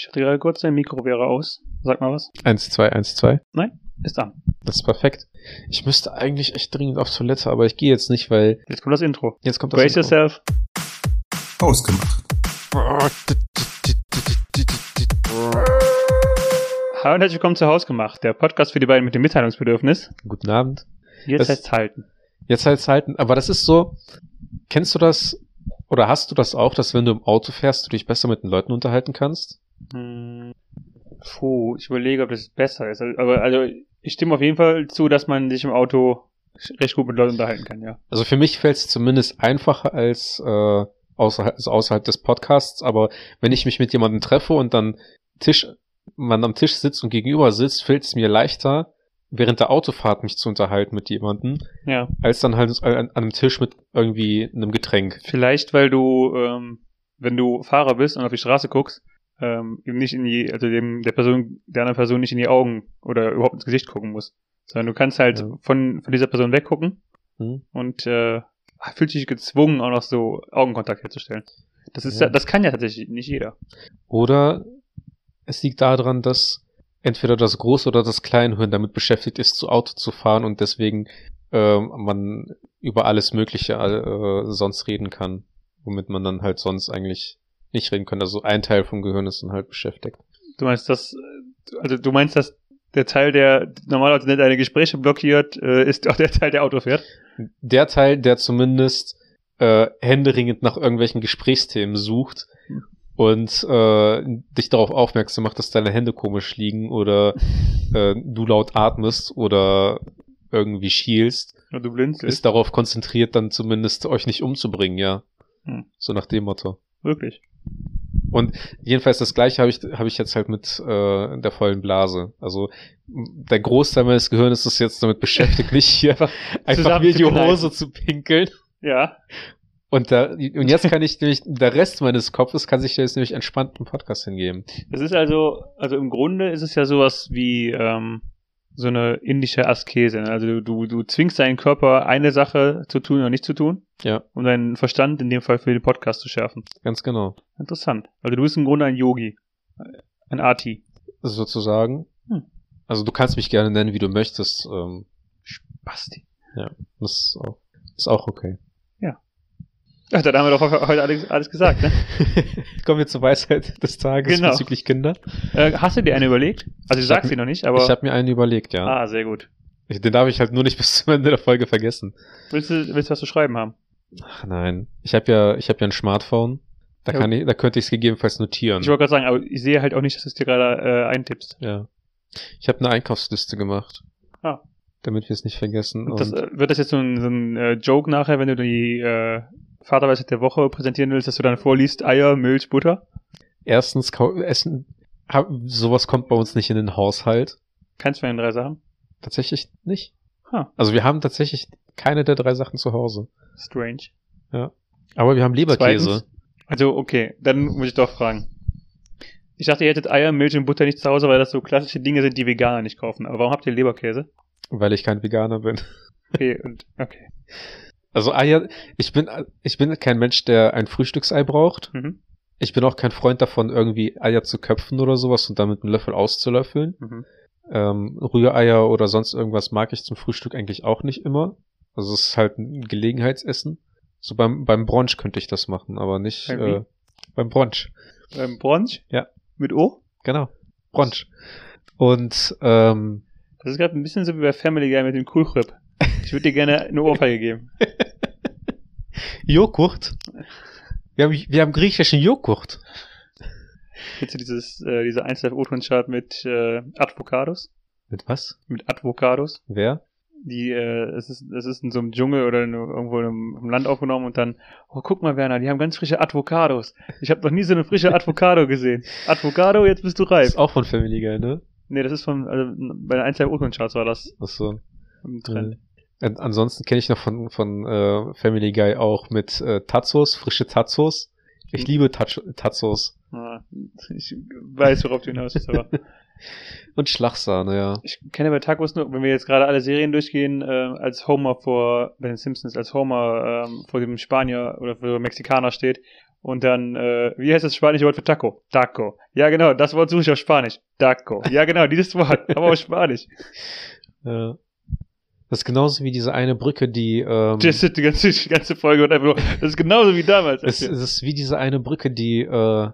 Ich hatte gerade kurz, dein Mikro wäre aus. Sag mal was. 1, 2, 1, 2. Ist an. Das ist perfekt. Ich müsste eigentlich echt dringend auf Toilette, aber ich gehe jetzt nicht, weil Jetzt kommt das Intro. jetzt kommt das. Brace yourself. Ausgemacht. Hallo und herzlich willkommen zu Hausgemacht, der Podcast für die beiden mit dem Mitteilungsbedürfnis. Guten Abend. Jetzt Das- heißt halten. Jetzt halt halten, aber das ist so, kennst du das oder hast du das auch, dass wenn du im Auto fährst, du dich besser mit den Leuten unterhalten kannst? Hm. Puh, ich überlege, ob das besser ist. Aber also ich stimme auf jeden Fall zu, dass man sich im Auto recht gut mit Leuten unterhalten kann, ja. Also für mich fällt es zumindest einfacher als, äh, außerhalb, also außerhalb des Podcasts, aber wenn ich mich mit jemandem treffe und dann Tisch, man am Tisch sitzt und gegenüber sitzt, fällt es mir leichter, während der Autofahrt mich zu unterhalten mit jemandem, Ja. als dann halt an, an einem Tisch mit irgendwie einem Getränk. Vielleicht, weil du, ähm, wenn du Fahrer bist und auf die Straße guckst, ähm, eben nicht in die, also dem, der Person, der anderen Person nicht in die Augen oder überhaupt ins Gesicht gucken musst. Sondern du kannst halt Ja. von, von dieser Person weggucken Hm? und äh, fühlt dich gezwungen, auch noch so Augenkontakt herzustellen. Das ist Ja. das kann ja tatsächlich nicht jeder. Oder es liegt daran, dass entweder das Groß- oder das Kleinhirn damit beschäftigt ist, zu Auto zu fahren und deswegen ähm, man über alles Mögliche äh, sonst reden kann, womit man dann halt sonst eigentlich nicht reden kann. Also ein Teil vom Gehirn ist dann halt beschäftigt. Du meinst das, äh, also du meinst, dass der Teil, der normalerweise nicht deine Gespräche blockiert, äh, ist auch der Teil, der Auto fährt? Der Teil, der zumindest äh, händeringend nach irgendwelchen Gesprächsthemen sucht Hm. und äh, dich darauf aufmerksam macht, dass deine Hände komisch liegen oder äh, du laut atmest oder irgendwie schielst, du blinzelst? ist darauf konzentriert, dann zumindest euch nicht umzubringen, ja. Hm. So nach dem Motto. Wirklich. Und jedenfalls das gleiche habe ich, habe ich jetzt halt mit äh, der vollen Blase. Also der Großteil meines Gehirns ist jetzt damit beschäftigt, nicht hier einfach, einfach mir die. Hose zu pinkeln. Ja. Und, da, und jetzt kann ich nämlich, der Rest meines Kopfes kann sich jetzt nämlich entspannt einen Podcast hingeben. Das ist also, also im Grunde ist es ja sowas wie ähm, so eine indische Askese. ne? Also du, du, zwingst deinen Körper, eine Sache zu tun oder nicht zu tun, Ja, um deinen Verstand in dem Fall für den Podcast zu schärfen. ganz genau. Interessant. Also du bist im Grunde ein Yogi. Ein Arti. Sozusagen. Hm. Also du kannst mich gerne nennen, wie du möchtest. Ähm, Basti. das ist auch, ist auch okay. Ach, dann haben wir doch heute alles, alles gesagt, ne? Kommen wir zur Weisheit des Tages Genau. bezüglich Kinder. äh, hast du dir eine überlegt? Also du Ich sagst hab- sie noch nicht, aber... ich habe mir einen überlegt, ja. ah, sehr gut. Ich, den darf ich halt nur nicht bis zum Ende der Folge vergessen. Willst du, willst du was zu schreiben haben? Ach nein. Ich habe ja, ich habe ja ein Smartphone. Da Ja. kann ich, da könnte ich es gegebenenfalls notieren. Ich wollte gerade sagen, aber ich sehe halt auch nicht, dass du es dir gerade äh, eintippst. ja. Ich habe eine Einkaufsliste gemacht. Ah. Damit wir es nicht vergessen. Das, äh, wird das jetzt so ein, so ein äh, Joke nachher, wenn du die äh, Vaterweisheit der Woche präsentieren willst, dass du dann vorliest Eier, Milch, Butter? erstens, Essen, sowas kommt bei uns nicht in den Haushalt. Keins von den drei Sachen? Tatsächlich nicht. Ha. Also wir haben tatsächlich keine der drei Sachen zu Hause. Strange. Aber wir haben Leberkäse. Zweitens? Also, okay, dann muss ich doch fragen. Ich dachte, ihr hättet Eier, Milch und Butter nicht zu Hause, weil das so klassische Dinge sind, die Veganer nicht kaufen. Aber warum habt ihr Leberkäse? Weil ich kein Veganer bin. Okay, und, okay. Also Eier, ich bin, ich bin kein Mensch, der ein Frühstücksei braucht. Mhm. Ich bin auch kein Freund davon, irgendwie Eier zu köpfen oder sowas und dann mit einem Löffel auszulöffeln. Mhm. Ähm, Rühreier oder sonst irgendwas mag ich zum Frühstück eigentlich auch nicht immer. Also es ist halt ein Gelegenheitsessen. So beim, beim Brunch könnte ich das machen, aber nicht Beim äh, beim Brunch. Ähm, Brunch? Ja. Mit O? Genau. Brunch. Und ähm, Das ist gerade ein bisschen so wie bei Family Guy mit dem Coolchrip. Ich würde dir gerne eine Ohrfeige geben. Joghurt. Wir haben, wir haben griechischen Joghurt. Kennst du dieses, äh, diese 1 Live O-Ton-Chart mit äh, Advocados? Mit was? Mit Advocados? Wer? Die, äh, es ist, es ist in so einem Dschungel oder in, irgendwo einem, im Land aufgenommen und dann, oh, guck mal, Werner, die haben ganz frische Advocados. Ich habe noch nie so eine frische Avocado gesehen. Advocado, jetzt bist du reif. Ist auch von Family Guy, ne? Nee, das ist von, also bei den 1 Live O-Ton-Charts war das Achso. im Trend. Äh, ansonsten kenne ich noch von, von äh, Family Guy auch mit äh, Tazos, frische Tazos. Ich liebe Tazos. Ah, ich weiß, worauf du hinaus willst, aber Und Schlagsahne, ja. ich kenne bei Tacos nur, wenn wir jetzt gerade alle Serien durchgehen, äh, als Homer vor, bei den Simpsons, als Homer ähm, vor dem Spanier oder vor dem Mexikaner steht und dann, äh, wie heißt das spanische Wort für Taco? Taco. Ja, genau, das Wort suche ich auf Spanisch. Taco. Ja, genau, dieses Wort, aber auf Spanisch. ja. Das ist genauso wie diese eine Brücke, die. Ähm, Das ist die ganze, die ganze Folge und einfach nur, das ist genauso wie damals. es, es ist wie diese eine Brücke, die äh,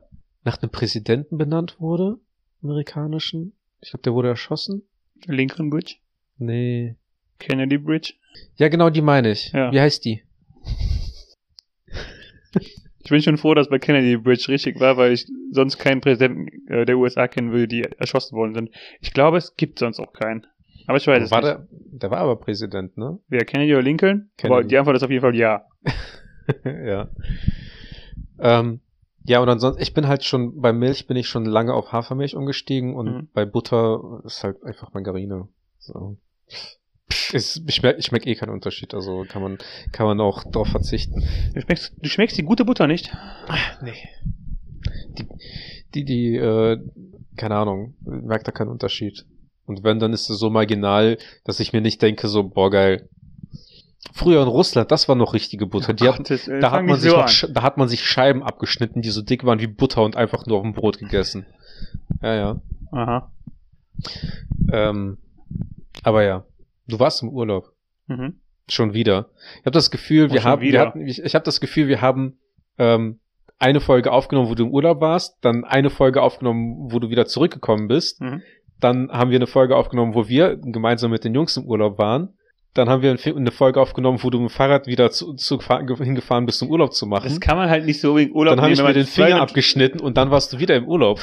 nach einem Präsidenten benannt wurde, amerikanischen. Ich glaube, der wurde erschossen. Lincoln Bridge, Nee. Kennedy Bridge. Ja, genau, die meine ich. Ja. Wie heißt die? Ich bin schon froh, dass bei Kennedy Bridge richtig war, weil ich sonst keinen Präsidenten äh, der USA kennen würde, die erschossen worden sind. Ich glaube, es gibt sonst auch keinen. Aber ich weiß es war nicht. der, der war aber Präsident, ne? Wer, Kennedy oder Lincoln? Kennedy. Aber die Antwort ist auf jeden Fall ja. ja. Ähm, ja, und ansonsten, ich bin halt schon, bei Milch bin ich schon lange auf Hafermilch umgestiegen und Mhm. bei Butter ist halt einfach Margarine. So. Ist, ich merke ich merk eh keinen Unterschied, also kann man, kann man auch drauf verzichten. Du schmeckst, du schmeckst die gute Butter nicht? Nee. Die, die, die äh, keine Ahnung, merkt da keinen Unterschied. Und wenn, dann ist es so marginal, dass ich mir nicht denke, so, boah, geil. Früher in Russland, das war noch richtige Butter. Die hat, Gottes Willen, da hat man sich so noch, da hat man sich Scheiben abgeschnitten, die so dick waren wie Butter und einfach nur auf dem Brot gegessen. Ja, ja. Aha. Ähm, aber ja. Du warst im Urlaub. Mhm. Schon wieder. Ich habe das Gefühl, Oh, wir haben, wir hatten, ich, ich habe das Gefühl, wir haben ähm, eine Folge aufgenommen, wo du im Urlaub warst, dann eine Folge aufgenommen, wo du wieder zurückgekommen bist, Mhm. Dann haben wir eine Folge aufgenommen, wo wir gemeinsam mit den Jungs im Urlaub waren, dann haben wir eine Folge aufgenommen, wo du mit dem Fahrrad wieder zu, zu gefahren, ge- hingefahren bist, um Urlaub zu machen. Das kann man halt nicht so wegen Urlaub dann habe ich mir den Finger abgeschnitten und dann warst du wieder im Urlaub.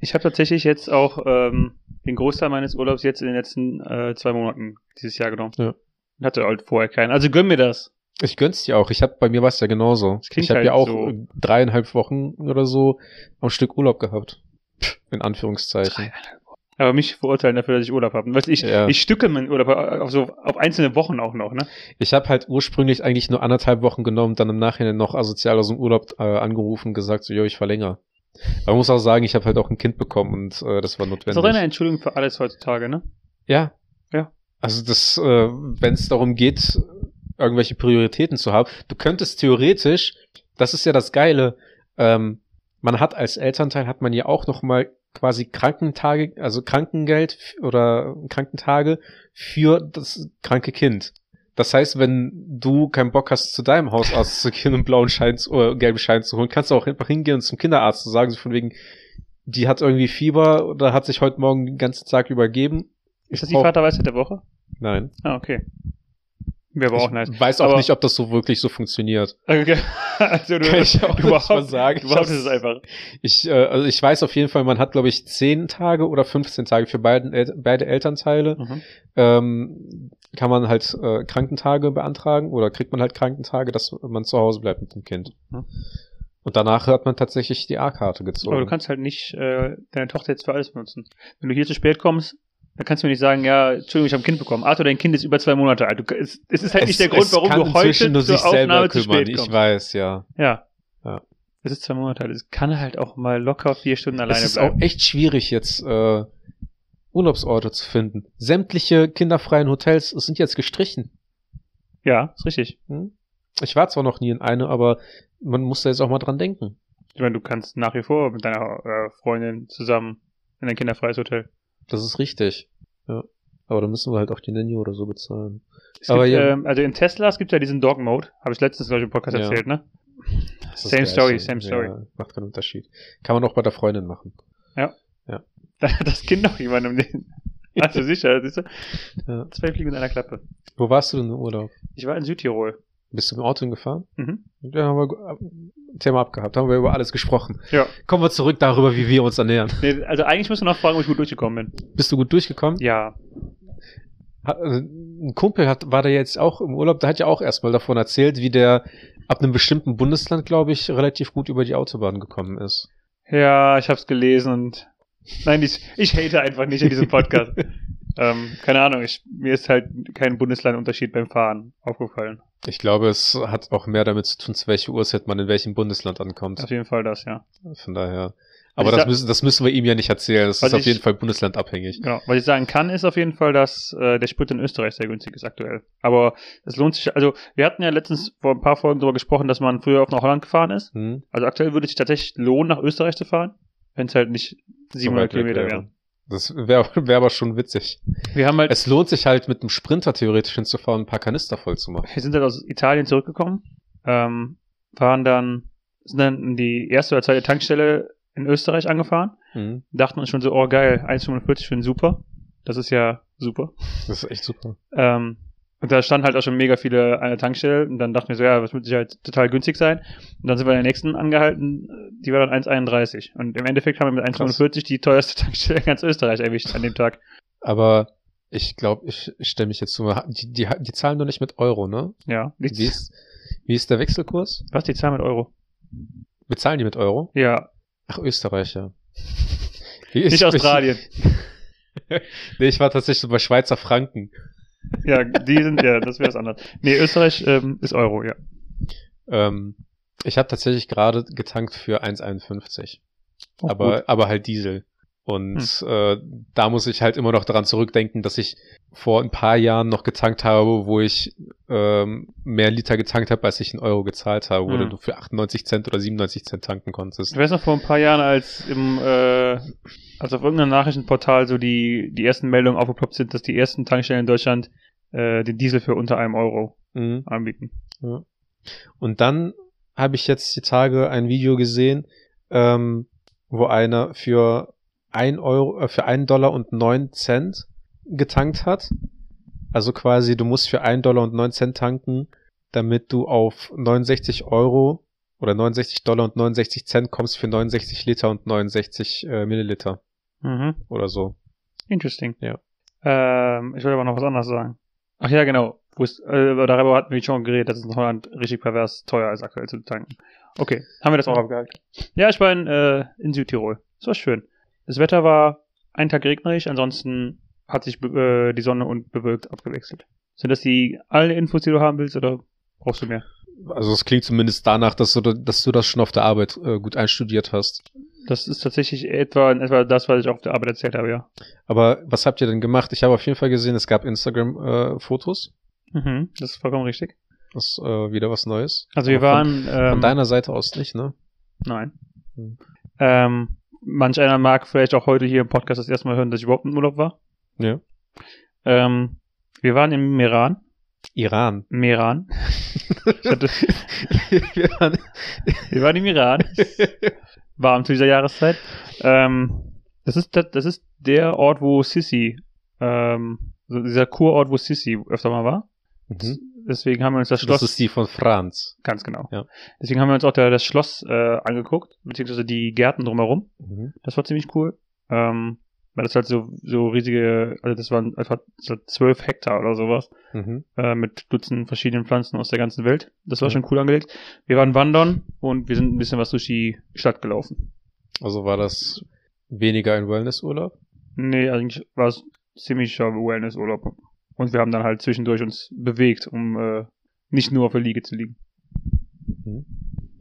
Ich habe tatsächlich jetzt auch ähm, den Großteil meines Urlaubs jetzt in den letzten äh, zwei Monaten dieses Jahr genommen. Ja. Hatte halt vorher keinen. Also gönn mir das. Ich gönn's dir auch. Ich hab, bei mir war es ja genauso. Ich habe halt ja auch so. äh, dreieinhalb Wochen oder so am Stück Urlaub gehabt. In Anführungszeichen. Aber mich verurteilen dafür, dass ich Urlaub habe. Weißt, ich, Ja. ich stücke meinen Urlaub auf so auf einzelne Wochen auch noch, ne? Ich habe halt ursprünglich eigentlich nur anderthalb Wochen genommen, dann im Nachhinein noch asozial aus dem Urlaub äh, angerufen und gesagt, so, jo, ich verlängere. Aber man muss auch sagen, ich habe halt auch ein Kind bekommen und äh, das war Das ist notwendig. auch eine Entschuldigung für alles heutzutage, ne? Ja. Ja. Also das, äh, wenn es darum geht, irgendwelche Prioritäten zu haben, du könntest theoretisch, das ist ja das Geile, ähm, man hat als Elternteil hat man ja auch noch mal quasi Krankentage, also Krankengeld oder Krankentage für das kranke Kind. Das heißt, wenn du keinen Bock hast, zu deinem Hausarzt zu gehen und blauen Schein zu, oder gelben Schein zu holen, kannst du auch einfach hingehen und zum Kinderarzt und sagen, so von wegen, die hat irgendwie Fieber oder hat sich heute Morgen den ganzen Tag übergeben. Ist das die Vaterweisheit der Woche? Nein. Ah, okay. Wäre aber auch nice. Ich weiß auch Aber- nicht, ob das so wirklich so funktioniert. Okay. Also du, Kann ich auch überhaupt, mal sagen. Behauptest hab's- es einfach. Ich, äh, also ich weiß auf jeden Fall, man hat, glaube ich, 10 Tage oder 15 Tage für beiden, El beide Elternteile. Mhm. Ähm, kann man halt äh, Krankentage beantragen oder kriegt man halt Krankentage, dass man zu Hause bleibt mit dem Kind. Mhm. Und danach hat man tatsächlich die A-Karte gezogen. Aber du kannst halt nicht äh, deine Tochter jetzt für alles benutzen. Wenn du hier zu spät kommst, dann kannst du mir nicht sagen, ja, Entschuldigung, ich habe ein Kind bekommen. Arthur, dein Kind ist über zwei Monate alt. Du, es, es ist halt nicht der Grund, es warum du heute nur zur sich selber Aufnahme zu kümmern. spät Ich kommst. weiß, ja. Ja. Ja. Es ist zwei Monate alt. Es kann halt auch mal locker vier Stunden alleine es ist bleiben. auch echt schwierig jetzt äh, Urlaubsorte zu finden. Sämtliche kinderfreien Hotels sind jetzt gestrichen. Ja, ist richtig. Hm? Ich war zwar noch nie in eine, aber man muss da jetzt auch mal dran denken. Ich meine, du kannst nach wie vor mit deiner äh, Freundin zusammen in ein kinderfreies Hotel. Das ist richtig. Ja. Aber dann müssen wir halt auch die Nanny oder so bezahlen. Es Aber gibt, ja. ähm, also in Teslas gibt es ja diesen Dog Mode. Habe ich letztens, glaube ich, im Podcast Ja. erzählt, ne? Same story, same story. Ja, macht keinen Unterschied. Kann man auch bei der Freundin machen. Da hat das Kind noch jemandem. Also sicher, siehst du? Ja. Zwei Fliegen mit einer Klappe. Wo warst du denn im Urlaub? Ich war in Südtirol. Bist du mit dem Auto hingefahren? Mhm. Ja, haben wir Thema abgehabt, haben wir über alles gesprochen. Ja. Kommen wir zurück darüber, wie wir uns ernähren. Nee, also eigentlich müssen wir noch fragen, ob ich gut durchgekommen bin. Bist du gut durchgekommen? Ja. Hat, äh, ein Kumpel hat, war da jetzt auch im Urlaub, der hat ja auch erstmal davon erzählt, wie der ab einem bestimmten Bundesland, glaube ich, relativ gut über die Autobahn gekommen ist. Ja, ich hab's gelesen und. Nein, ich, ich hate einfach nicht in diesem Podcast. ähm, keine Ahnung, ich, mir ist halt kein Bundeslandunterschied beim Fahren aufgefallen. Ich glaube, es hat auch mehr damit zu tun, zu welcher Uhrzeit man in welchem Bundesland ankommt. Auf jeden Fall das, ja. Von daher. Aber das müssen, das müssen wir ihm ja nicht erzählen. Das ist auf ich- jeden Fall bundeslandabhängig. Genau. Was ich sagen kann, ist auf jeden Fall, dass äh, der Sprit in Österreich sehr günstig ist aktuell. Aber es lohnt sich, also wir hatten ja letztens vor ein paar Folgen darüber gesprochen, dass man früher auch nach Holland gefahren ist. Hm? Also aktuell würde es sich tatsächlich lohnen, nach Österreich zu fahren, wenn es halt nicht 700 weit weg Kilometer wäre. wären. Das wäre wär aber schon witzig. Wir haben halt, Es lohnt sich halt mit einem Sprinter theoretisch hinzufahren, ein paar Kanister voll zu machen. wir sind halt aus Italien zurückgekommen, ähm, waren dann, sind dann in die erste oder zweite Tankstelle in Österreich angefahren, Hm? dachten uns schon so, oh geil, 1,45 für einen Super. Das ist ja super. Das ist echt super. Ähm, und da standen halt auch schon mega viele an der Tankstelle und dann dachten wir so, ja, das wird sicher halt total günstig sein. Und dann sind wir in der nächsten angehalten, die war dann 1,31. Und im Endeffekt haben wir mit 1,45 die teuerste Tankstelle in ganz Österreich erwischt an dem Tag. Aber ich glaube, ich, ich stelle mich jetzt mal. Die, die, die zahlen doch nicht mit Euro, ne? Ja. Wie ist, wie ist der Wechselkurs? Was, die Zahl mit Euro? Bezahlen die mit Euro? Ja, Ach, Österreich, ja. Nicht Australien. nee, ich war tatsächlich so bei Schweizer Franken. Ja, die sind, ja, das wäre was anderes. Nee, Österreich ähm, ist Euro, ja. Ähm, ich habe tatsächlich gerade getankt für 1,51. Oh, aber, gut. aber halt Diesel. Und äh, da muss ich halt immer noch daran zurückdenken, dass ich vor ein paar Jahren noch getankt habe, wo ich ähm, mehr Liter getankt habe, als ich in Euro gezahlt habe, wo Hm. du für 98 Cent oder 97 Cent tanken konntest. Ich weiß noch vor ein paar Jahren, als im, äh, als auf irgendeinem Nachrichtenportal so die, die ersten Meldungen aufgeploppt sind, dass die ersten Tankstellen in Deutschland äh, den Diesel für unter einem Euro Mhm. anbieten. Ja. Und dann habe ich jetzt die Tage ein Video gesehen, ähm, wo einer für ein Euro, äh, für einen Dollar und neun Cent getankt hat. Also quasi, du musst für einen Dollar und neun Cent tanken, damit du auf 69 Euro oder 69 Dollar und 69 Cent kommst für 69 Liter und 69 äh, Milliliter Mhm. oder so. Interesting. Ja. Ähm, ich wollte aber noch was anderes sagen. Ach ja, genau. Wus- Äh, darüber hatten wir schon geredet, dass es in Holland richtig pervers teuer ist, aktuell zu tanken. Okay, haben wir das auch abgehakt. Ja, ich war in, äh, in Südtirol. Das war schön. Das Wetter war einen Tag regnerisch, ansonsten hat sich äh, die Sonne und bewölkt abgewechselt. Sind das die alle Infos, die du haben willst, oder brauchst du mehr? Also es klingt zumindest danach, dass du, dass du das schon auf der Arbeit äh, gut einstudiert hast. Das ist tatsächlich etwa, etwa das, was ich auf der Arbeit erzählt habe, ja. Aber was habt ihr denn gemacht? Ich habe auf jeden Fall gesehen, es gab Instagram-Fotos. Mhm, das ist vollkommen richtig. das ist äh, wieder was Neues. Also wir Aber waren. Von, ähm, von deiner Seite aus nicht, ne? Nein. Hm. Ähm, manch einer mag vielleicht auch heute hier im Podcast das erste Mal hören, dass ich überhaupt im Urlaub war. Ja. Ähm, wir waren im Meran. Iran. Meran. Hatte, Wir waren- wir waren im Iran. Warm zu dieser Jahreszeit. Ähm, das ist das, das ist der Ort, wo Sissi, ähm, so dieser Kurort, wo Sissi öfter mal war. Mhm. Deswegen haben wir uns das Schloss. Das ist die von Franz. ganz genau. Ja. Deswegen haben wir uns auch da, das Schloss äh, angeguckt, beziehungsweise die Gärten drumherum. Mhm. Das war ziemlich cool. Ähm, weil das halt so, so riesige, also das waren so zwölf Hektar oder sowas, Mhm. äh, mit Dutzenden verschiedenen Pflanzen aus der ganzen Welt. Das war Ja. schon cool angelegt. Wir waren wandern und wir sind ein bisschen was durch die Stadt gelaufen. Also war das weniger ein Wellnessurlaub? Nee, eigentlich war es ziemlicher Wellnessurlaub. Und wir haben dann halt zwischendurch uns bewegt, um äh, nicht nur auf der Liege zu liegen. Mhm.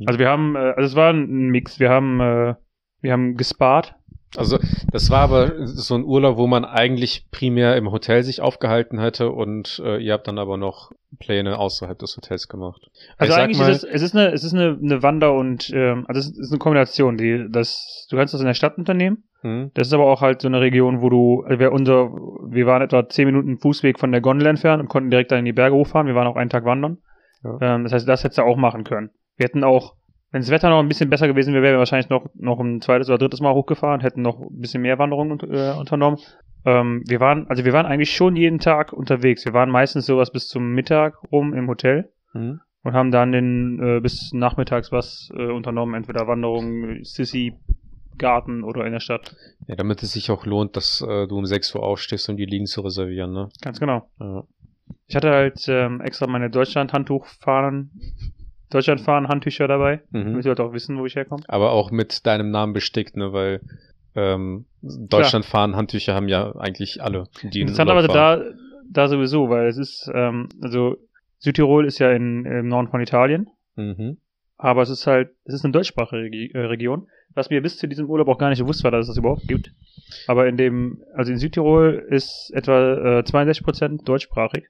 Also wir haben, äh, also es war ein Mix. Wir haben, äh, wir haben gespart. Also das war aber so ein Urlaub, wo man eigentlich primär im Hotel sich aufgehalten hätte und äh, ihr habt dann aber noch Pläne außerhalb des Hotels gemacht. Also Ich eigentlich mal- ist es, es ist eine, es ist eine, eine Wander- und ähm, also es ist eine Kombination. Die, das, du kannst das in der Stadt unternehmen. Hm? Das ist aber auch halt so eine Region, wo du, also wir, unser, wir waren etwa 10 Minuten Fußweg von der Gondel entfernt und konnten direkt dann in die Berge hochfahren. Wir waren auch einen Tag wandern. Ja. Ähm, das heißt, das hättest du auch machen können. Wir hätten auch, wenn das Wetter noch ein bisschen besser gewesen wäre, wären wir wahrscheinlich noch, noch ein zweites oder drittes Mal hochgefahren, hätten noch ein bisschen mehr Wanderungen äh, unternommen. Ähm, wir waren, also wir waren eigentlich schon jeden Tag unterwegs. Wir waren meistens sowas bis zum Mittag rum im Hotel Hm? und haben dann den, äh, bis nachmittags was äh, unternommen, entweder Wanderungen, Sissy, Garten oder in der Stadt. Ja, damit es sich auch lohnt, dass äh, du um 6 Uhr aufstehst, um die Liegen zu reservieren, ne? Ganz genau. Ja. Ich hatte halt ähm, extra meine Deutschland-Handtuchfahren, Deutschland-Fahren-Handtücher dabei, Mhm. damit die Leute auch wissen, wo ich herkomme. Aber auch mit deinem Namen bestickt, ne? Weil ähm, Deutschland fahren Handtücher haben ja eigentlich alle. Die in Interessanterweise fahren. da, da sowieso, weil es ist, ähm, also Südtirol ist ja in, im Norden von Italien, Mhm. aber es ist halt, es ist eine deutschsprachige äh, Region, was mir bis zu diesem Urlaub auch gar nicht bewusst war, dass es das überhaupt gibt. Aber in dem, also in Südtirol ist etwa äh, 62% deutschsprachig.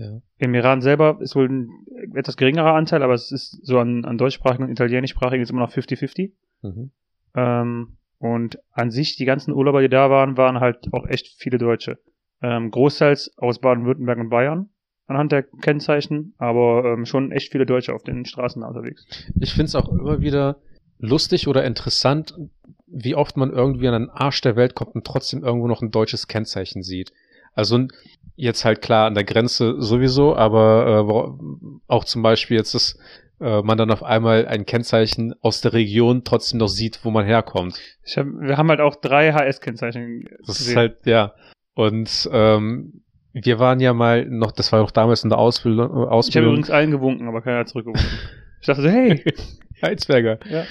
Ja. Im Iran selber ist wohl ein etwas geringerer Anteil, aber es ist so an, an deutschsprachigen und italienischsprachigen ist immer noch 50-50. Mhm. Ähm, und an sich, die ganzen Urlauber, die da waren, waren halt auch echt viele Deutsche. Ähm, großteils aus Baden-Württemberg und Bayern anhand der Kennzeichen, aber ähm, schon echt viele Deutsche auf den Straßen unterwegs. Ich finde es auch immer wieder lustig oder interessant, wie oft man irgendwie an den Arsch der Welt kommt und trotzdem irgendwo noch ein deutsches Kennzeichen sieht. Also jetzt halt klar an der Grenze sowieso, aber äh, auch zum Beispiel jetzt ist äh, man dann auf einmal ein Kennzeichen aus der Region trotzdem noch sieht, wo man herkommt. Hab, wir haben halt auch drei HS-Kennzeichen Das ist halt, ja. Und ähm, wir waren ja mal noch, das war auch damals in der Ausbildung. ich habe Ausbildung übrigens allen gewunken, aber keiner hat zurückgewunken. ich dachte so, hey, Heizberger. Ja.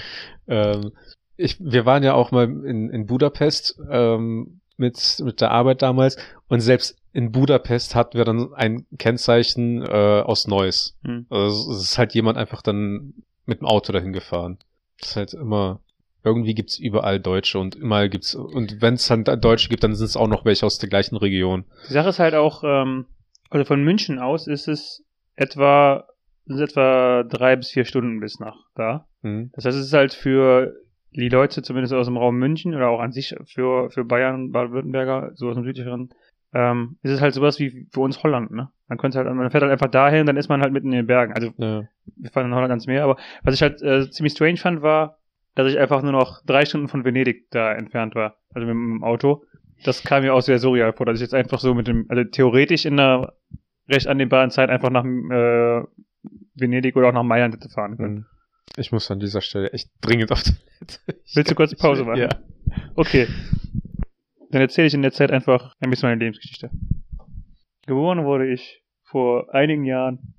Ähm, ich, wir waren ja auch mal in, in Budapest ähm, mit, mit der Arbeit damals und selbst in Budapest hatten wir dann ein Kennzeichen äh, aus Neuss. Hm. Also es ist halt jemand einfach dann mit dem Auto dahin gefahren. Das ist halt immer, irgendwie gibt's überall Deutsche und immer gibt's, und wenn es halt Deutsche gibt, dann sind es auch noch welche aus der gleichen Region. Die Sache ist halt auch, ähm, also von München aus ist es etwa, sind es etwa drei bis vier Stunden bis nach da. Hm? Das heißt, es ist halt für die Leute, zumindest aus dem Raum München oder auch an sich für, für Bayern, Baden-Württemberger, so aus dem südlicheren, ähm, ist es halt sowas wie für uns Holland, ne? Man könnte halt, man fährt halt einfach dahin, dann ist man halt mitten in den Bergen. Also Ja. wir fahren in Holland ans Meer, aber was ich halt äh, ziemlich strange fand, war, dass ich einfach nur noch drei Stunden von Venedig da entfernt war, also mit dem Auto. Das kam mir auch sehr surreal vor, dass ich jetzt einfach so mit dem, also theoretisch in einer recht annehmbaren Zeit einfach nach äh, Venedig oder auch nach Mailand hätte fahren können. Hm. Ich muss an dieser Stelle echt dringend auf Toilette. Ich Willst du kurz Pause machen? Ja. Okay. Dann erzähle ich in der Zeit einfach ein bisschen meine Lebensgeschichte. Geboren wurde ich vor einigen Jahren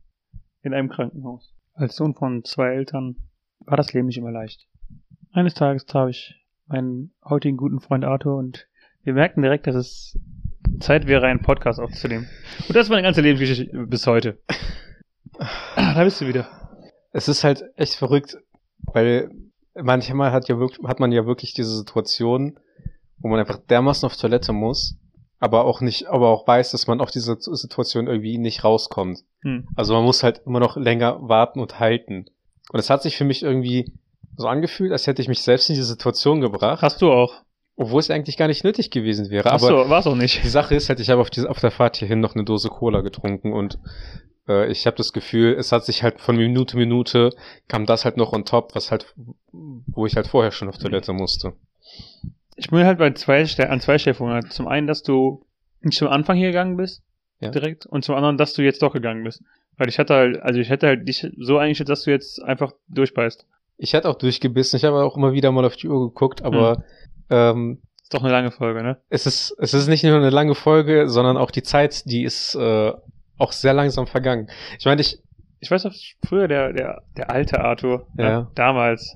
in einem Krankenhaus. Als Sohn von zwei Eltern war das Leben nicht immer leicht. Eines Tages traf ich meinen heutigen guten Freund Arthur und wir merkten direkt, dass es Zeit wäre, einen Podcast aufzunehmen. Und das ist meine ganze Lebensgeschichte bis heute. Ah, da bist du wieder. Es ist halt echt verrückt, weil manchmal hat ja wirklich, hat man ja wirklich diese Situation, wo man einfach dermaßen auf Toilette muss, aber auch nicht, aber auch weiß, dass man auf diese Situation irgendwie nicht rauskommt. Hm. Also man muss halt immer noch länger warten und halten. Und es hat sich für mich irgendwie so angefühlt, als hätte ich mich selbst in diese Situation gebracht, Hast du auch. obwohl es eigentlich gar nicht nötig gewesen wäre. Ach so, war's auch nicht. die Sache ist halt, ich habe auf, diese, auf der Fahrt hierhin noch eine Dose Cola getrunken und äh, ich habe das Gefühl, es hat sich halt von Minute zu Minute kam das halt noch on top, was halt, wo ich halt vorher schon auf Toilette musste. Ich bin halt bei zwei, an zwei Stellen Zum einen, dass du nicht zum Anfang hier gegangen bist, Ja. direkt, und zum anderen, dass du jetzt doch gegangen bist. Weil ich hatte halt, also ich hätte halt dich so eingeschätzt, dass du jetzt einfach durchbeißt. Ich hatte auch durchgebissen, ich habe auch immer wieder mal auf die Uhr geguckt, aber ähm, Ist doch eine lange Folge, ne? es ist es ist nicht nur eine lange Folge, sondern auch die Zeit, die ist äh, auch sehr langsam vergangen. Ich meine, ich Ich weiß doch, früher der, der, der alte Arthur, Ja. ne? damals,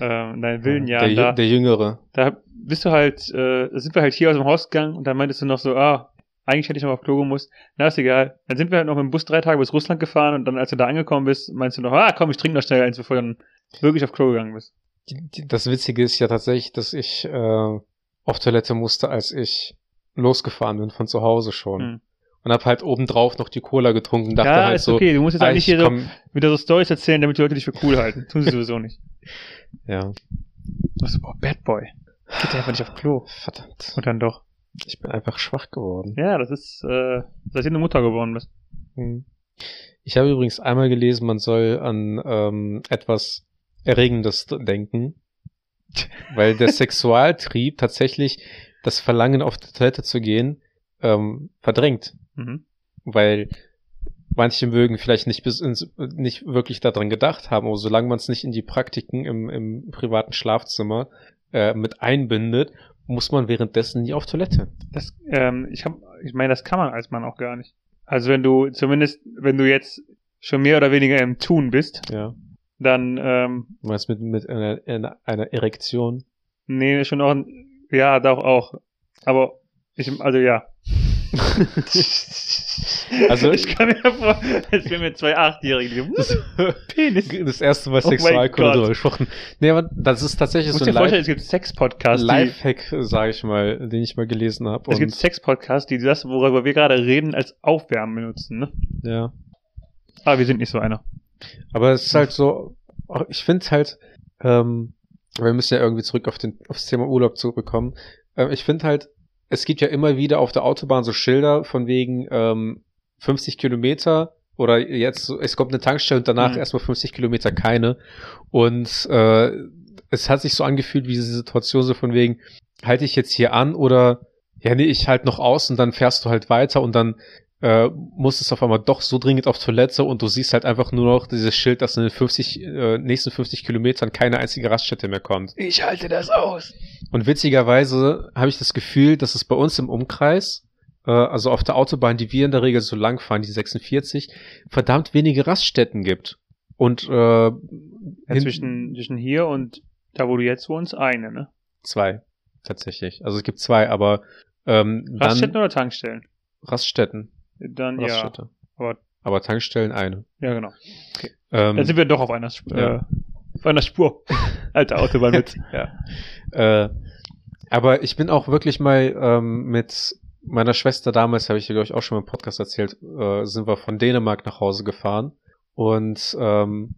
ähm, in deinen wilden der, Jahren, Jü- da, der Jüngere. da bist du halt, äh, sind wir halt hier aus dem Haus gegangen und dann meintest du noch so, ah, eigentlich hätte ich noch auf Klo gemusst. Na, ist egal. Dann sind wir halt noch mit dem Bus drei Tage bis Russland gefahren und dann, als du da angekommen bist, meinst du noch, ah, komm, ich trinke noch schnell eins, bevor du dann wirklich auf Klo gegangen bist. Das Witzige ist ja tatsächlich, dass ich äh, auf Toilette musste, als ich losgefahren bin von zu Hause schon. Hm. Und hab halt obendrauf noch die Cola getrunken, dachte ja, halt ist so, okay. Du musst jetzt ah, auch nicht ich hier so, wieder so Stories erzählen, damit die Leute dich für cool halten. Tun sie sowieso nicht. ja, so, boah, Bad Boy. Geht einfach nicht auf Klo. verdammt. Und dann doch. Ich bin einfach schwach geworden. Ja, das ist, äh, seitdem du Mutter geworden bist. Hm. Ich habe übrigens einmal gelesen, man soll an ähm, etwas Erregendes denken, weil der Sexualtrieb tatsächlich das Verlangen auf die Toilette zu gehen ähm, verdrängt. Mhm. weil manche mögen vielleicht nicht bis ins, nicht wirklich daran gedacht haben, aber solange man es nicht in die Praktiken im, im privaten Schlafzimmer äh, mit einbindet, muss man währenddessen nie auf Toilette. Das, ähm, ich hab, ich meine, das kann man als Mann auch gar nicht. Also wenn du, zumindest, wenn du jetzt schon mehr oder weniger im Tun bist, Ja. dann, ähm, Du meinst mit, mit einer, einer, einer Erektion? nee, schon auch Ja, doch auch. Aber ich, also ja. Also- ich kann mir vor, als wären wir zwei Achtjährige. Das, Penis. das erste Mal Oh Sexualkunde drüber gesprochen. Nee, aber das ist tatsächlich Ich muss so ein Live- es gibt Sex-Podcasts, die, Lifehack, sage ich mal, den ich mal gelesen habe. es gibt Sex-Podcasts, die das, worüber wir gerade reden, als Aufwärmen benutzen, ne? ja. Aber wir sind nicht so einer. Aber es ist halt so, ich finde halt, ähm, wir müssen ja irgendwie zurück auf den, aufs Thema Urlaub zurückkommen. Ähm, ich finde halt, es gibt ja immer wieder auf der Autobahn so Schilder von wegen ähm, 50 Kilometer oder jetzt, es kommt eine Tankstelle und danach Mhm. erstmal 50 Kilometer keine. Und äh, es hat sich so angefühlt wie diese Situation so von wegen, halte ich jetzt hier an oder ja, nee, ich halt noch aus und dann fährst du halt weiter und dann äh, muss es auf einmal doch so dringend auf Toilette und du siehst halt einfach nur noch dieses Schild, dass in den 50, äh, nächsten 50 Kilometern keine einzige Raststätte mehr kommt. Ich halte das aus. Und witzigerweise habe ich das Gefühl, dass es bei uns im Umkreis, äh, also auf der Autobahn, die wir in der Regel so lang fahren, die 46, verdammt wenige Raststätten gibt. Und äh, Ja, zwischen, zwischen hier und da, wo du jetzt wohnst, eine, ne? zwei tatsächlich. Also es gibt zwei, aber ähm, Raststätten dann oder Tankstellen? Raststätten. Dann Raststätte. Aber- aber Tankstellen eine. ja. Ja, genau. Ähm, Dann sind wir doch auf einer, Sp Ja. äh, auf einer Spur. Alter Autobahnwitz. ja. Äh, aber ich bin auch wirklich mal ähm, mit meiner Schwester damals, habe ich dir, glaube ich, auch schon mal im Podcast erzählt, äh, sind wir von Dänemark nach Hause gefahren. Und ähm,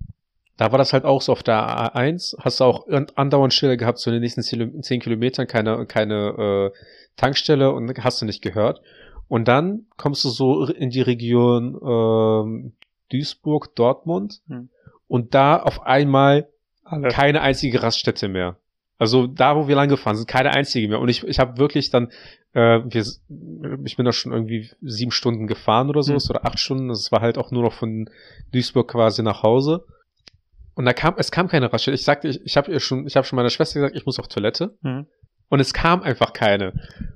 da war das halt auch so auf der A1, hast du auch an- andauernd Schilder gehabt, so in den nächsten 10 10 Kilometern keine, keine äh, Tankstelle und hast du nicht gehört. Und dann kommst du so in die Region ähm, Duisburg, Dortmund Hm. und da auf einmal Alle. keine einzige Raststätte mehr. Also da, wo wir lang gefahren sind, keine einzige mehr. Und ich, ich habe wirklich dann, äh, wir, ich bin da schon irgendwie sieben Stunden gefahren oder so, Hm. oder acht Stunden. Das war halt auch nur noch von Duisburg quasi nach Hause. Und da kam, es kam keine Raststätte. Ich sagte, ich, ich habe ihr schon, ich habe schon meiner Schwester gesagt, ich muss auf Toilette. Mhm. Und es kam einfach keine.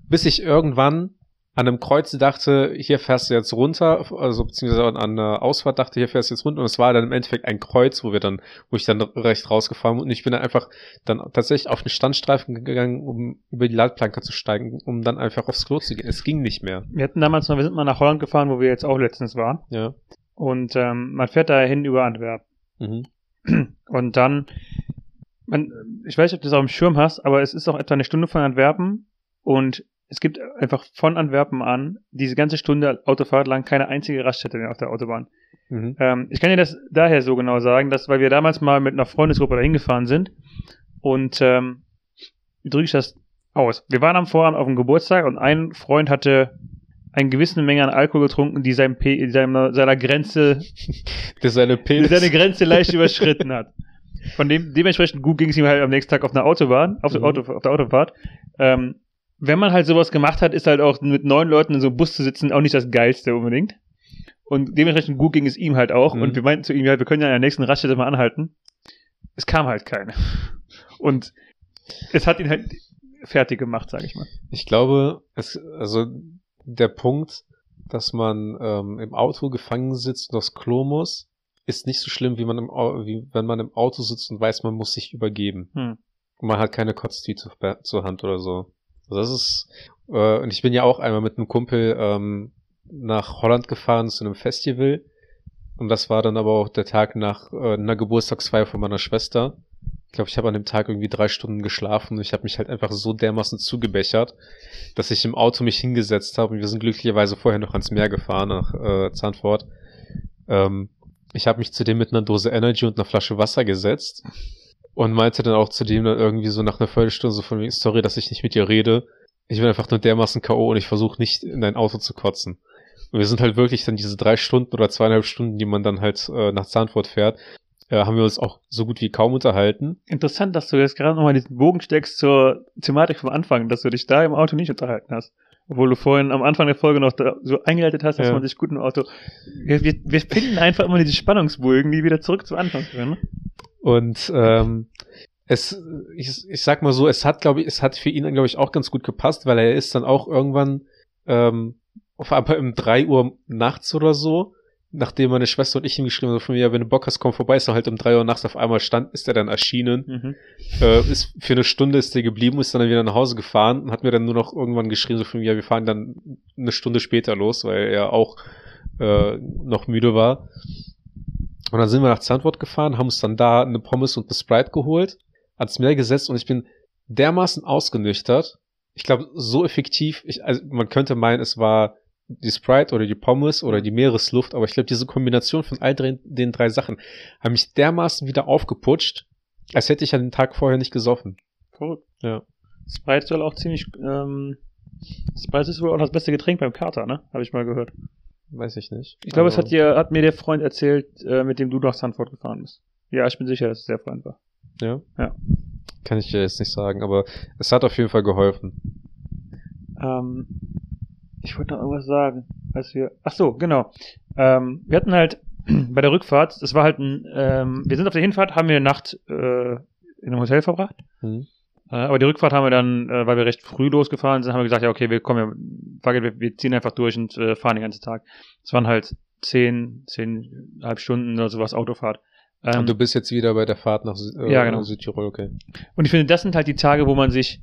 Bis ich irgendwann an einem Kreuz dachte, hier fährst du jetzt runter, also beziehungsweise an einer Ausfahrt dachte, hier fährst du jetzt runter. Und es war dann im Endeffekt ein Kreuz, wo wir dann, wo ich dann recht rausgefahren bin. Und ich bin dann einfach dann tatsächlich auf den Standstreifen gegangen, um über die Leitplanke zu steigen, um dann einfach aufs Klo zu gehen. Es ging nicht mehr. Wir hatten damals noch, wir sind mal nach Holland gefahren, wo wir jetzt auch letztens waren. Ja. Und ähm, man fährt da hin über Antwerpen. Mhm. Und dann, man, ich weiß nicht, ob du das auf dem Schirm hast, aber es ist auch etwa eine Stunde von Antwerpen und es gibt einfach von Antwerpen an diese ganze Stunde Autofahrt lang keine einzige Raststätte mehr auf der Autobahn. Mhm. Ähm, ich kann dir das daher so genau sagen, dass, weil wir damals mal mit einer Freundesgruppe dahin gefahren sind und ähm, wie drücke ich das aus? Wir waren am Vorabend auf dem Geburtstag und ein Freund hatte eine gewisse Menge an Alkohol getrunken, die seinem P seiner, seiner Grenze Das ist eine die Penis. seine Grenze leicht überschritten hat. Von dem, dementsprechend gut ging es ihm halt am nächsten Tag auf einer Autobahn, auf, der Mhm. Auto, auf der Autofahrt. Ähm, wenn man halt sowas gemacht hat, ist halt auch mit neun Leuten in so einem Bus zu sitzen auch nicht das Geilste unbedingt. Und dementsprechend gut ging es ihm halt auch. Mhm. Und wir meinten zu ihm halt, wir können ja an der nächsten Raststätte mal anhalten. Es kam halt keine. Und es hat ihn halt fertig gemacht, sag ich mal. Ich glaube, es, also der Punkt, dass man ähm, im Auto gefangen sitzt und aufs Klo muss, ist nicht so schlimm, wie man im wie wenn man im Auto sitzt und weiß, man muss sich übergeben. Hm. Und man hat keine Kotztüte zur Hand oder so. Also das ist, äh, und ich bin ja auch einmal mit einem Kumpel ähm, nach Holland gefahren zu einem Festival. Und das war dann aber auch der Tag nach äh, einer Geburtstagsfeier von meiner Schwester. Ich glaube, ich habe an dem Tag irgendwie drei Stunden geschlafen und ich habe mich halt einfach so dermaßen zugebechert, dass ich im Auto mich hingesetzt habe und wir sind glücklicherweise vorher noch ans Meer gefahren nach äh, Zahnfort. Ähm, ich habe mich zudem mit einer Dose Energy und einer Flasche Wasser gesetzt und meinte dann auch zu dem dann irgendwie so nach einer Viertelstunde so von wegen, sorry, dass ich nicht mit dir rede. Ich bin einfach nur dermaßen K.O. und ich versuche nicht in dein Auto zu kotzen. Und wir sind halt wirklich dann diese drei Stunden oder zweieinhalb Stunden, die man dann halt äh, nach Zahnfurt fährt, äh, haben wir uns auch so gut wie kaum unterhalten. Interessant, dass du jetzt gerade nochmal diesen Bogen steckst zur Thematik vom Anfang, dass du dich da im Auto nicht unterhalten hast. Obwohl du vorhin am Anfang der Folge noch so eingeleitet hast, dass Ja. man sich gut im Auto. Wir, wir, wir finden einfach immer diese Spannungsbögen, die wieder zurück zum Anfang führen. Und ähm, es, ich, ich sag mal so, es hat, glaube ich, es hat für ihn, glaube ich, auch ganz gut gepasst, weil er ist dann auch irgendwann, ähm, auf einmal um drei Uhr nachts oder so, nachdem meine Schwester und ich ihm geschrieben haben, von mir, ja, wenn du Bock hast, komm vorbei, ist er halt um drei Uhr nachts auf einmal stand, ist er dann erschienen, Mhm. äh, ist für eine Stunde ist der geblieben, ist dann wieder nach Hause gefahren und hat mir dann nur noch irgendwann geschrieben, so von mir, ja, wir fahren dann eine Stunde später los, weil er auch äh, noch müde war. Und dann sind wir nach Zandvoort gefahren, haben uns dann da eine Pommes und eine Sprite geholt, ans Meer gesetzt und ich bin dermaßen ausgenüchtert. Ich glaube, so effektiv, ich, also man könnte meinen, es war die Sprite oder die Pommes oder die Meeresluft, aber ich glaube, diese Kombination von all drei, den drei Sachen haben mich dermaßen wieder aufgeputscht, als hätte ich an den Tag vorher nicht gesoffen. Verrückt. Ja. Sprite soll auch ziemlich, ähm, Sprite ist wohl auch das beste Getränk beim Kater, ne? Habe ich mal gehört. Weiß ich nicht. Ich glaube, es hat dir, hat mir der Freund erzählt, äh, mit dem du nach Sanford gefahren bist. Ja, ich bin sicher, dass es der Freund war. Ja? Ja. Kann ich dir jetzt nicht sagen, aber es hat auf jeden Fall geholfen. Ähm, ich wollte noch irgendwas sagen, als wir. Ach so, genau. Ähm, wir hatten halt bei der Rückfahrt, das war halt ein, ähm, wir sind auf der Hinfahrt, haben wir eine Nacht äh, in einem Hotel verbracht. Hm? Äh, aber die Rückfahrt haben wir dann, äh, weil wir recht früh losgefahren sind, haben wir gesagt, ja, okay, wir kommen, ja, wir, wir ziehen einfach durch und äh, fahren den ganzen Tag. Es waren halt zehn, zehn, halb Stunden oder sowas Autofahrt. Ähm, Und du bist jetzt wieder bei der Fahrt nach äh, Ja, genau. Südtirol, okay. Und ich finde, das sind halt die Tage, wo man sich,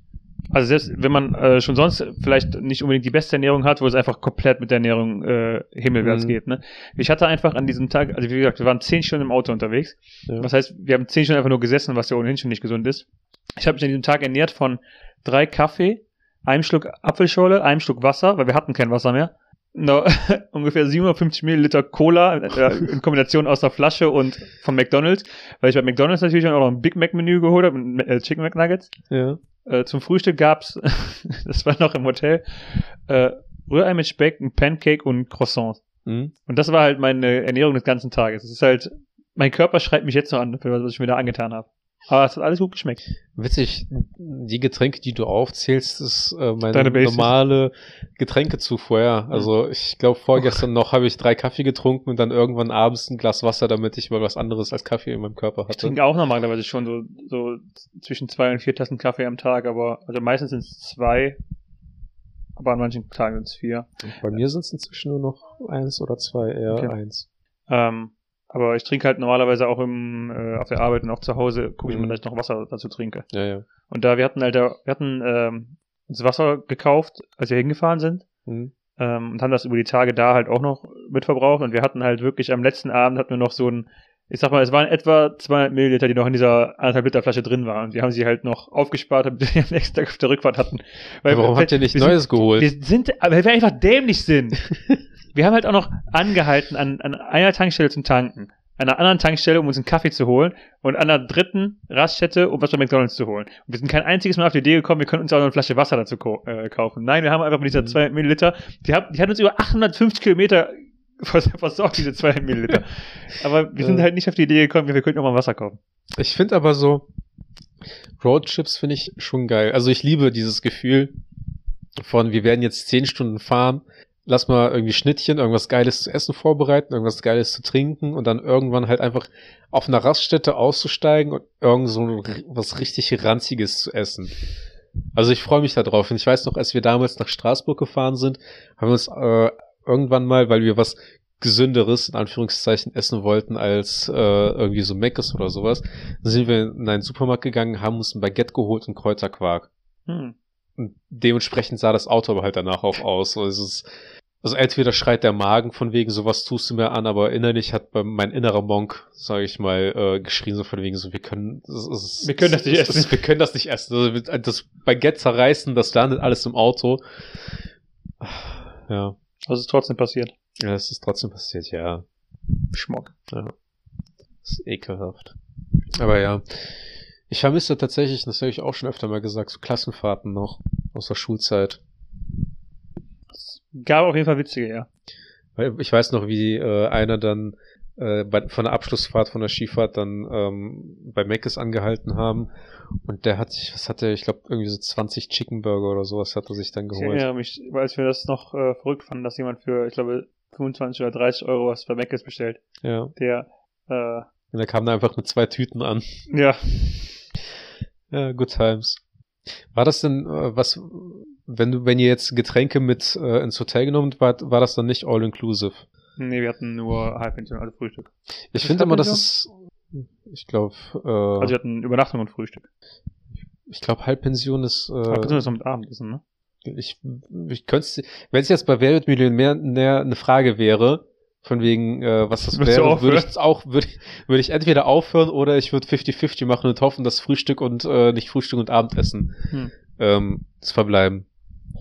also selbst wenn man äh, schon sonst vielleicht nicht unbedingt die beste Ernährung hat, wo es einfach komplett mit der Ernährung äh, himmelwärts Mhm. geht. Ne? Ich hatte einfach an diesem Tag, also wie gesagt, wir waren zehn Stunden im Auto unterwegs. Ja. Das heißt, wir haben zehn Stunden einfach nur gesessen, was ja ohnehin schon nicht gesund ist. Ich habe mich an diesem Tag ernährt von drei Kaffee, einem Schluck Apfelschorle, einem Schluck Wasser, weil wir hatten kein Wasser mehr. No, ungefähr 750 Milliliter Cola äh, in Kombination aus der Flasche und von McDonald's, weil ich bei McDonald's natürlich auch noch ein Big Mac Menü geholt habe mit äh, Chicken McNuggets. Ja. Äh, zum Frühstück gab's, das war noch im Hotel, äh, Rührei mit Speck, ein Pancake und Croissant. Hm? Und das war halt meine Ernährung des ganzen Tages. Es ist halt, mein Körper schreit mich jetzt noch an, für was ich mir da angetan habe. Aber es hat alles gut geschmeckt. Witzig, die Getränke, die du aufzählst, ist äh, meine normale Getränkezufuhr, ja. Also ich glaube, vorgestern noch habe ich drei Kaffee getrunken und dann irgendwann abends ein Glas Wasser, damit ich mal was anderes als Kaffee in meinem Körper Ich hatte. trinke auch normalerweise schon so, so zwischen zwei und vier Tassen Kaffee am Tag, aber also meistens sind es zwei, aber an manchen Tagen sind es vier. Bei mir sind es inzwischen nur noch eins oder zwei, eher Okay. eins. Ähm, aber ich trinke halt normalerweise auch im, äh, auf der Arbeit und auch zu Hause, gucke ich Mhm. mal, dass ich noch Wasser dazu trinke. Ja, ja. Und da wir hatten halt, da, wir hatten ähm, uns Wasser gekauft, als wir hingefahren sind. Hm. ähm, und haben das über die Tage da halt auch noch mit verbraucht. Und wir hatten halt wirklich am letzten Abend hatten wir noch so ein, ich sag mal, es waren etwa 200 Milliliter, die noch in dieser anderthalb Liter Flasche drin waren. Wir haben sie halt noch aufgespart, damit wir die am nächsten Tag auf der Rückfahrt hatten. Warum wir- habt ihr nicht Neues sind, geholt? Wir sind, weil wir einfach dämlich sind. wir haben halt auch noch angehalten an, an einer Tankstelle zum Tanken. An einer anderen Tankstelle, um uns einen Kaffee zu holen. Und an einer dritten Raststätte, um was bei McDonalds zu holen. Und wir sind kein einziges Mal auf die Idee gekommen, wir können uns auch noch eine Flasche Wasser dazu äh, kaufen. Nein, wir haben einfach mit dieser Mhm. 200 Milliliter, die, hat, die hat uns über 850 Kilometer versorgt, diese 200 Milliliter. Aber wir sind Ja. halt nicht auf die Idee gekommen, wir könnten auch mal Wasser kaufen. Ich finde aber so, Roadtrips finde ich schon geil. Also ich liebe dieses Gefühl von, wir werden jetzt zehn Stunden fahren, lass mal irgendwie Schnittchen, irgendwas Geiles zu essen vorbereiten, irgendwas Geiles zu trinken und dann irgendwann halt einfach auf einer Raststätte auszusteigen und irgend so was richtig Ranziges zu essen. Also ich freue mich da drauf. Und ich weiß noch, als wir damals nach Straßburg gefahren sind, haben wir uns äh, irgendwann mal, weil wir was gesünderes in Anführungszeichen essen wollten als äh, irgendwie so Meckes oder sowas, dann sind wir in einen Supermarkt gegangen, haben uns ein Baguette geholt und Kräuterquark. Hm. Und dementsprechend sah das Auto aber halt danach auch aus. So, es ist, also entweder schreit der Magen von wegen, sowas tust du mir an, aber innerlich hat mein innerer Monk, sage ich mal, äh, geschrien so von wegen so, wir können, das ist, Wir können das nicht das, essen. wir können das nicht essen. Also, das Baguette zerreißen, das landet alles im Auto. Ja, Was ist trotzdem passiert? ja, es ist trotzdem passiert, ja. Schmuck. Das ist ekelhaft. Aber ja. Ich vermisse tatsächlich, das habe ich auch schon öfter mal gesagt, so Klassenfahrten noch aus der Schulzeit. Gab auf jeden Fall witzige, ja. Ich weiß noch, wie äh, einer dann äh, bei, von der Abschlussfahrt von der Skifahrt dann ähm, bei Meckes angehalten haben und der hat sich, was hat er, ich glaube irgendwie so 20 Chicken Burger oder sowas hat er sich dann Ich geholt. erinnere mich, weil als wir das noch äh, verrückt fanden, dass jemand für, ich glaube, 25 oder 30 Euro was bei Mc's bestellt. Ja. Der, äh, Und er kam da einfach mit zwei Tüten an. ja, Ja, good times. War das denn, äh, was, wenn du, wenn ihr jetzt Getränke mit äh, ins Hotel genommen wart, war das dann nicht all inclusive? Nee, wir hatten nur Halbpension, also Frühstück. Ich finde immer, dass Halbpension? es, ich glaube, äh, Also wir hatten Übernachtung und Frühstück. ich glaube, Halbpension ist, Halbpension äh, ist noch mit Abendessen, ne? ich, ich könnte, wenn es jetzt bei Wer wird Millionär mehr eine Frage wäre, von wegen, äh, was das wäre, würde ich auch, würde ich, würde ich entweder aufhören oder ich würde 50-50 machen und hoffen, dass Frühstück und äh, nicht Frühstück und Abendessen Hm. ähm, zu verbleiben.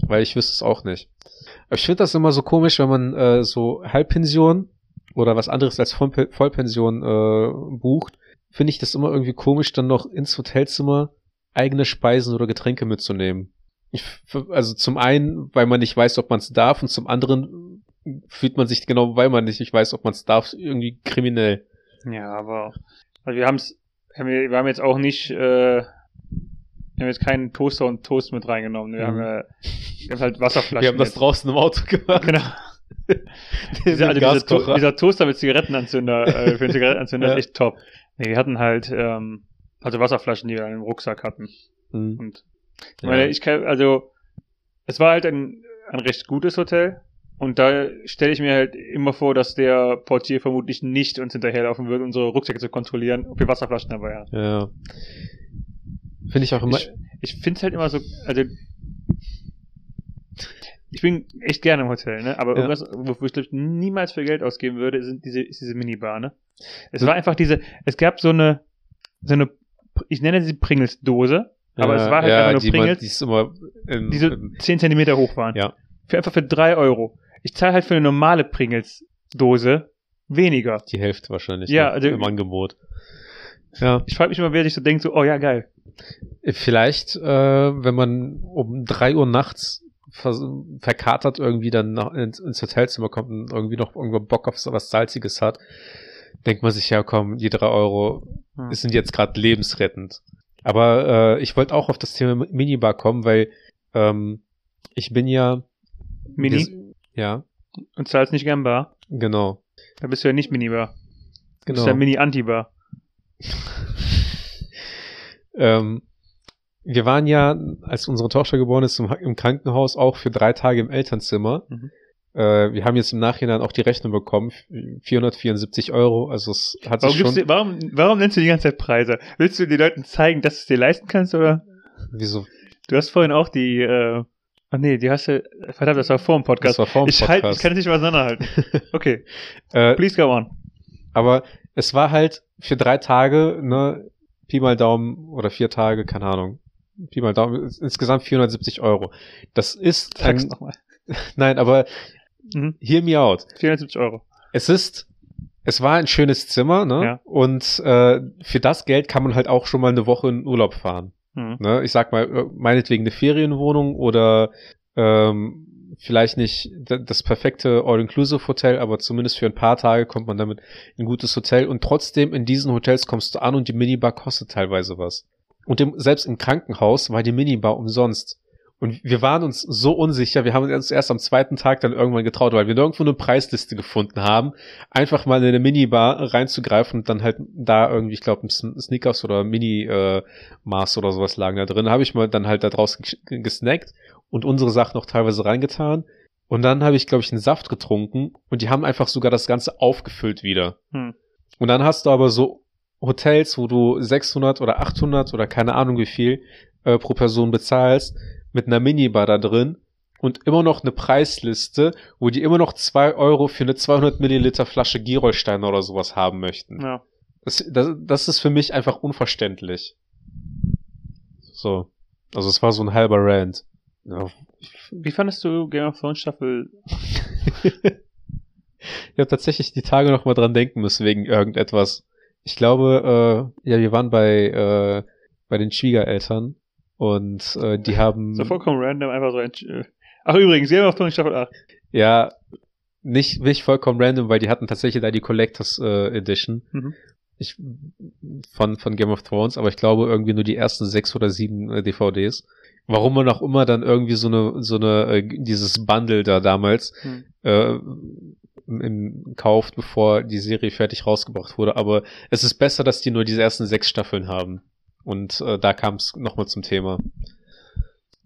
Weil ich wüsste es auch nicht. Aber ich finde das immer so komisch, wenn man äh, so Halbpension oder was anderes als Vollpe- Vollpension äh, bucht, finde ich das immer irgendwie komisch, dann noch ins Hotelzimmer eigene Speisen oder Getränke mitzunehmen. Ich, also zum einen, weil man nicht weiß, ob man es darf, und zum anderen fühlt man sich genau, weil man nicht, nicht weiß, ob man es darf, irgendwie kriminell. Ja, aber also wir haben's, haben wir, wir haben jetzt auch nicht, äh, wir haben jetzt keinen Toaster und Toast mit reingenommen. Wir Mhm. haben, äh, wir haben halt Wasserflaschen. Wir haben das mit. draußen im Auto gemacht. Genau. Dieser, also Den dieser, to dieser Toaster mit Zigarettenanzünder, äh, für einen Zigarettenanzünder Ja. ist echt top. Nee, wir hatten halt, ähm, also Wasserflaschen, die wir im Rucksack hatten. Hm. Und ich Ja. meine, ich kann, also, es war halt ein, ein recht gutes Hotel. Und da stelle ich mir halt immer vor, dass der Portier vermutlich nicht uns hinterherlaufen wird, unsere Rucksäcke zu kontrollieren, ob wir Wasserflaschen dabei haben. Ja. Finde ich auch immer. Ich, ich finde es halt immer so, also ich bin echt gerne im Hotel, ne? Aber Ja. irgendwas, wofür ich glaub, ich, niemals für Geld ausgeben würde, sind diese, ist diese Minibar, ne? Es war einfach diese, es gab so eine, so eine, ich nenne sie Pringles-Dose, aber es war halt einfach nur die Pringles, die ist immer im, die so im, 10 Zentimeter hoch waren. Ja. Für einfach für drei Euro. Ich zahle halt für eine normale Pringles-Dose weniger. die Hälfte wahrscheinlich Ja, noch also- im Angebot. Ja, Ich frage mich immer, wer sich so denkt, so, oh ja, geil. vielleicht, äh, wenn man um drei Uhr nachts vers verkatert irgendwie dann nach, ins, ins Hotelzimmer kommt und irgendwie noch irgendwo Bock auf so was Salziges hat, denkt man sich ja, komm, die drei Euro Hm. sind jetzt gerade lebensrettend. Aber äh, ich wollte auch auf das Thema Minibar kommen, weil ähm, ich bin ja Mini ja, und zahlst nicht gern Bar. genau. Da bist du ja nicht Minibar. Du Genau. bist ja Mini-Anti-Bar. Ähm, wir waren ja, als unsere Tochter geboren ist, im, im Krankenhaus auch für drei Tage im Elternzimmer. Mhm. Äh, wir haben jetzt im Nachhinein auch die Rechnung bekommen, 474 Euro. Also es hat Warum, sich schon. du, warum, warum nennst du die ganze Zeit Preise? Willst du den Leuten zeigen, dass du es dir leisten kannst, oder? Wieso? Du hast vorhin auch die, äh, ach nee, die hast du, verdammt, das war vor dem Das Podcast. war vor dem ich, halt, ich Podcast. kann es nicht mehr auseinanderhalten. Okay, äh, please go on. aber es war halt für drei Tage, ne, Pi mal Daumen oder vier Tage, keine Ahnung. Pi mal Daumen, ins- insgesamt 470 Euro. Das ist Sag's ein, nochmal. nein, aber Mhm. hear me out. 470 Euro. Es ist, es war ein schönes Zimmer, ne? Ja. Und äh, für das Geld kann man halt auch schon mal eine Woche in Urlaub fahren. Mhm. Ne? Ich sag mal, äh, meinetwegen eine Ferienwohnung oder ähm, vielleicht nicht das perfekte All-Inclusive-Hotel, aber zumindest für ein paar Tage kommt man damit in ein gutes Hotel und trotzdem in diesen Hotels kommst du an und die Minibar kostet teilweise was. Und im, selbst im Krankenhaus war die Minibar umsonst. Und wir waren uns so unsicher, wir haben uns erst am zweiten Tag dann irgendwann getraut, weil wir nirgendwo eine Preisliste gefunden haben, einfach mal in eine Minibar reinzugreifen und dann halt da irgendwie, ich glaube, Sneakers oder Mini-Maß oder sowas lagen da drin. Habe ich mal dann halt da draußen gesnackt und unsere Sachen noch teilweise reingetan. Und dann habe ich, glaube ich, einen Saft getrunken und die haben einfach sogar das Ganze aufgefüllt wieder. Hm. Und dann hast du aber so Hotels, wo du 600 oder 800 oder keine Ahnung wie viel äh, pro Person bezahlst, mit einer Minibar da drin und immer noch eine Preisliste, wo die immer noch zwei Euro für eine 200 Milliliter Flasche Gerolsteiner oder sowas haben möchten. Ja. Das, das, das ist für mich einfach unverständlich. So. Also es war so ein halber Rant. Wie fandest du Game of Thrones Staffel? Ich habe tatsächlich die Tage noch mal dran denken müssen wegen irgendetwas. Ich glaube, äh, ja, wir waren bei äh, bei den Schwiegereltern und äh, die haben So vollkommen random, einfach so ein. Äh, Ach übrigens, Game of Thrones Staffel 8. ja nicht nicht vollkommen random, weil die hatten tatsächlich da die Collectors äh, Edition. Mhm. Ich von von Game of Thrones, aber ich glaube irgendwie nur die ersten sechs oder sieben äh, DVDs. Warum man auch immer dann irgendwie so eine so eine äh, dieses Bundle da damals Hm. äh, im, kauft, bevor die Serie fertig rausgebracht wurde. Aber es ist besser, dass die nur diese ersten sechs Staffeln haben. Und äh, da kam es nochmal zum Thema.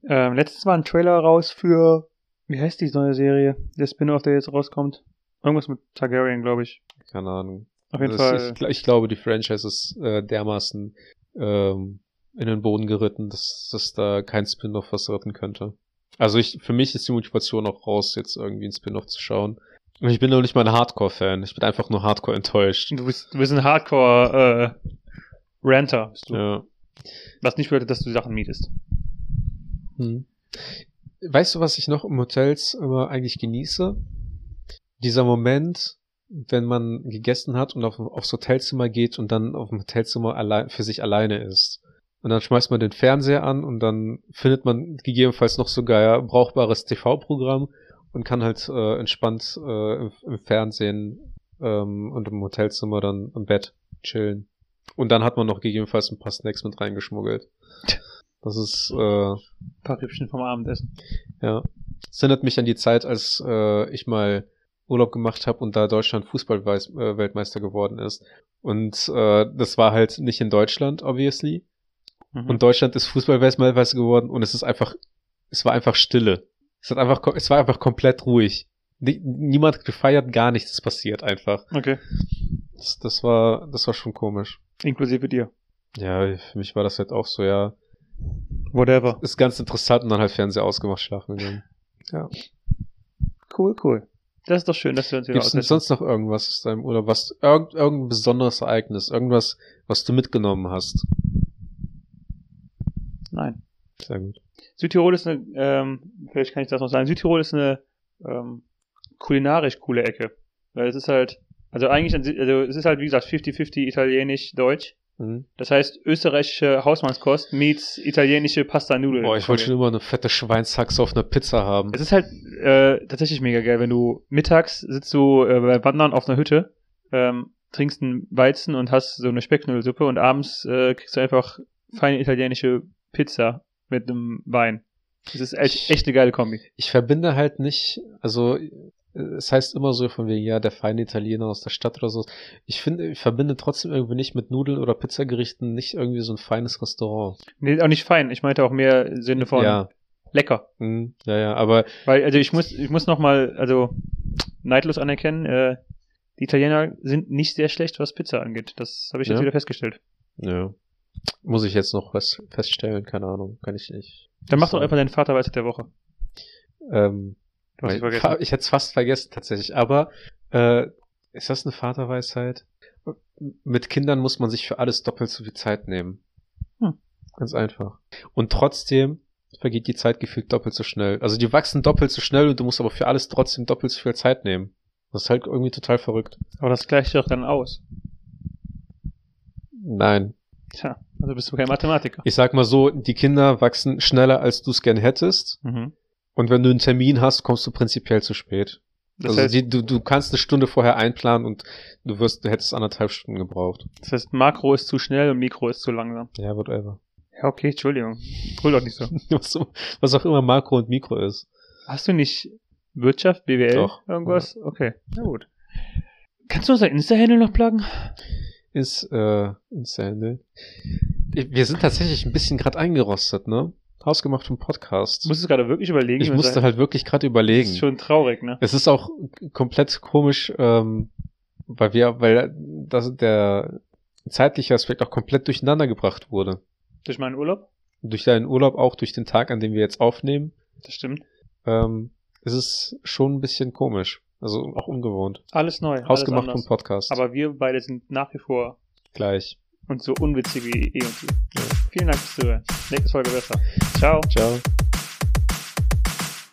Ähm, letztens war ein Trailer raus für, wie heißt die neue Serie? Der Spin-off, der jetzt rauskommt. Irgendwas mit Targaryen, glaube ich. Keine Ahnung. Auf jeden Das- Fall. Ich, gl- ich glaube, die Franchise ist äh, dermaßen ähm, in den Boden geritten, dass, dass da kein Spin-off was retten könnte. Also ich, für mich ist die Motivation auch raus, jetzt irgendwie ein Spin-off zu schauen. Und ich bin noch nicht mal ein Hardcore-Fan. Ich bin einfach nur Hardcore enttäuscht. Du bist, du bist ein Hardcore-Ranter, bist du. Ja. Was nicht bedeutet, dass du Sachen mietest. Hm. Weißt du, was ich noch im Hotels immer eigentlich genieße? Dieser Moment, wenn man gegessen hat und auf, aufs Hotelzimmer geht und dann auf dem Hotelzimmer allein, für sich alleine ist. Und dann schmeißt man den Fernseher an und dann findet man gegebenenfalls noch sogar brauchbares TV-Programm und kann halt äh, entspannt äh, im, im Fernsehen ähm, und im Hotelzimmer dann im Bett chillen. Und dann hat man noch gegebenenfalls ein paar Snacks mit reingeschmuggelt. Das ist, äh, Ein paar Rippchen vom Abendessen. ja. Es erinnert mich an die Zeit, als äh, ich mal Urlaub gemacht habe und da Deutschland Fußball-Weltmeister geworden ist. Und äh, das war halt nicht in Deutschland, obviously. Mhm. Und Deutschland ist Fußball-Weltmeister geworden und es ist einfach, es war einfach Stille. Es hat einfach, es war einfach komplett ruhig. Nie- Niemand gefeiert, gar nichts ist passiert einfach. okay. Das, das war, das war schon komisch. Inklusive dir. Ja, für mich war das halt auch so, ja, Whatever. ist ganz interessant und dann halt Fernseher ausgemacht, schlafen gegangen. Cool, cool. Das ist doch schön, dass wir uns wieder Gibt es denn sonst noch irgendwas aus deinem Urlaub, was, irgend, irgendein besonderes Ereignis, irgendwas, was du mitgenommen hast? Nein. Sehr gut. Südtirol ist eine, ähm, vielleicht kann ich das noch sagen, Südtirol ist eine ähm, kulinarisch coole Ecke. Weil es ist halt, also eigentlich, an Sü- also es ist halt wie gesagt 50-50 italienisch, deutsch. Mhm. Das heißt österreichische Hausmannskost meets italienische Pasta-Nudeln. Boah, ich wollte schon immer eine fette Schweinshaxe auf einer Pizza haben. Es ist halt äh, tatsächlich mega geil, wenn du mittags sitzt du äh, bei Wandern auf einer Hütte, ähm, trinkst einen Weizen und hast so eine Specknudelsuppe und abends äh, kriegst du einfach feine italienische Pizza mit einem Wein. Das ist echt, echt eine geile Kombi. Ich verbinde halt nicht, also es heißt immer so von wegen, ja, der feine Italiener aus der Stadt oder so. Ich finde, ich verbinde trotzdem irgendwie nicht mit Nudeln oder Pizzagerichten nicht irgendwie so ein feines Restaurant. Nee, auch nicht fein. Ich meinte auch mehr Sinne von Ja, lecker. mhm, ja, ja, aber Weil, also ich muss, ich muss noch mal, also neidlos anerkennen, äh, die Italiener sind nicht sehr schlecht, was Pizza angeht. Das habe ich jetzt Ja. wieder festgestellt. ja. Muss ich jetzt noch was feststellen, keine Ahnung, kann ich nicht. Dann mach doch einfach deinen Vater Weisheit der Woche. Ähm, es vergessen. Ich hätte es fast vergessen tatsächlich, aber äh, ist das eine Vaterweisheit? Mit Kindern muss man sich für alles doppelt so viel Zeit nehmen. Hm. Ganz einfach. Und trotzdem vergeht die Zeit gefühlt doppelt so schnell. Also die wachsen doppelt so schnell und du musst aber für alles trotzdem doppelt so viel Zeit nehmen. Das ist halt irgendwie total verrückt. Aber das gleicht sich doch dann aus. Nein. Tja, also bist du kein Mathematiker. Ich sag mal so, die Kinder wachsen schneller, als du es gern hättest. Mhm. Und wenn du einen Termin hast, kommst du prinzipiell zu spät. Das, also heißt, die, du, du kannst eine Stunde vorher einplanen und du wirst, du hättest anderthalb Stunden gebraucht. das heißt, Makro ist zu schnell und Mikro ist zu langsam. Ja, whatever. Ja, okay, Entschuldigung. Brüll doch nicht so. Was, was auch immer Makro und Mikro ist. Hast du nicht Wirtschaft, BWL, Doch. irgendwas? Okay, na gut. Kannst du unser Insta-Handle noch pluggen? Ist, äh, Insane. Wir sind tatsächlich ein bisschen gerade eingerostet, ne? Hausgemacht vom Podcast. Du musst es gerade wirklich überlegen. ich musste halt wirklich gerade Das überlegen. ist schon traurig, ne? Es ist auch komplett komisch, ähm, weil wir, weil das, der zeitliche Aspekt auch komplett durcheinander gebracht wurde. Durch meinen Urlaub? Durch deinen Urlaub, auch durch den Tag, an dem wir jetzt aufnehmen, Das stimmt. ähm, es ist schon ein bisschen komisch. Also auch ungewohnt. Alles neu. Hausgemacht alles vom. Podcast. Aber wir beide sind nach wie vor Gleich. und so unwitzig wie eh und je. Vielen Dank fürs Zuhören. Nächste Folge besser. Ciao. Ciao.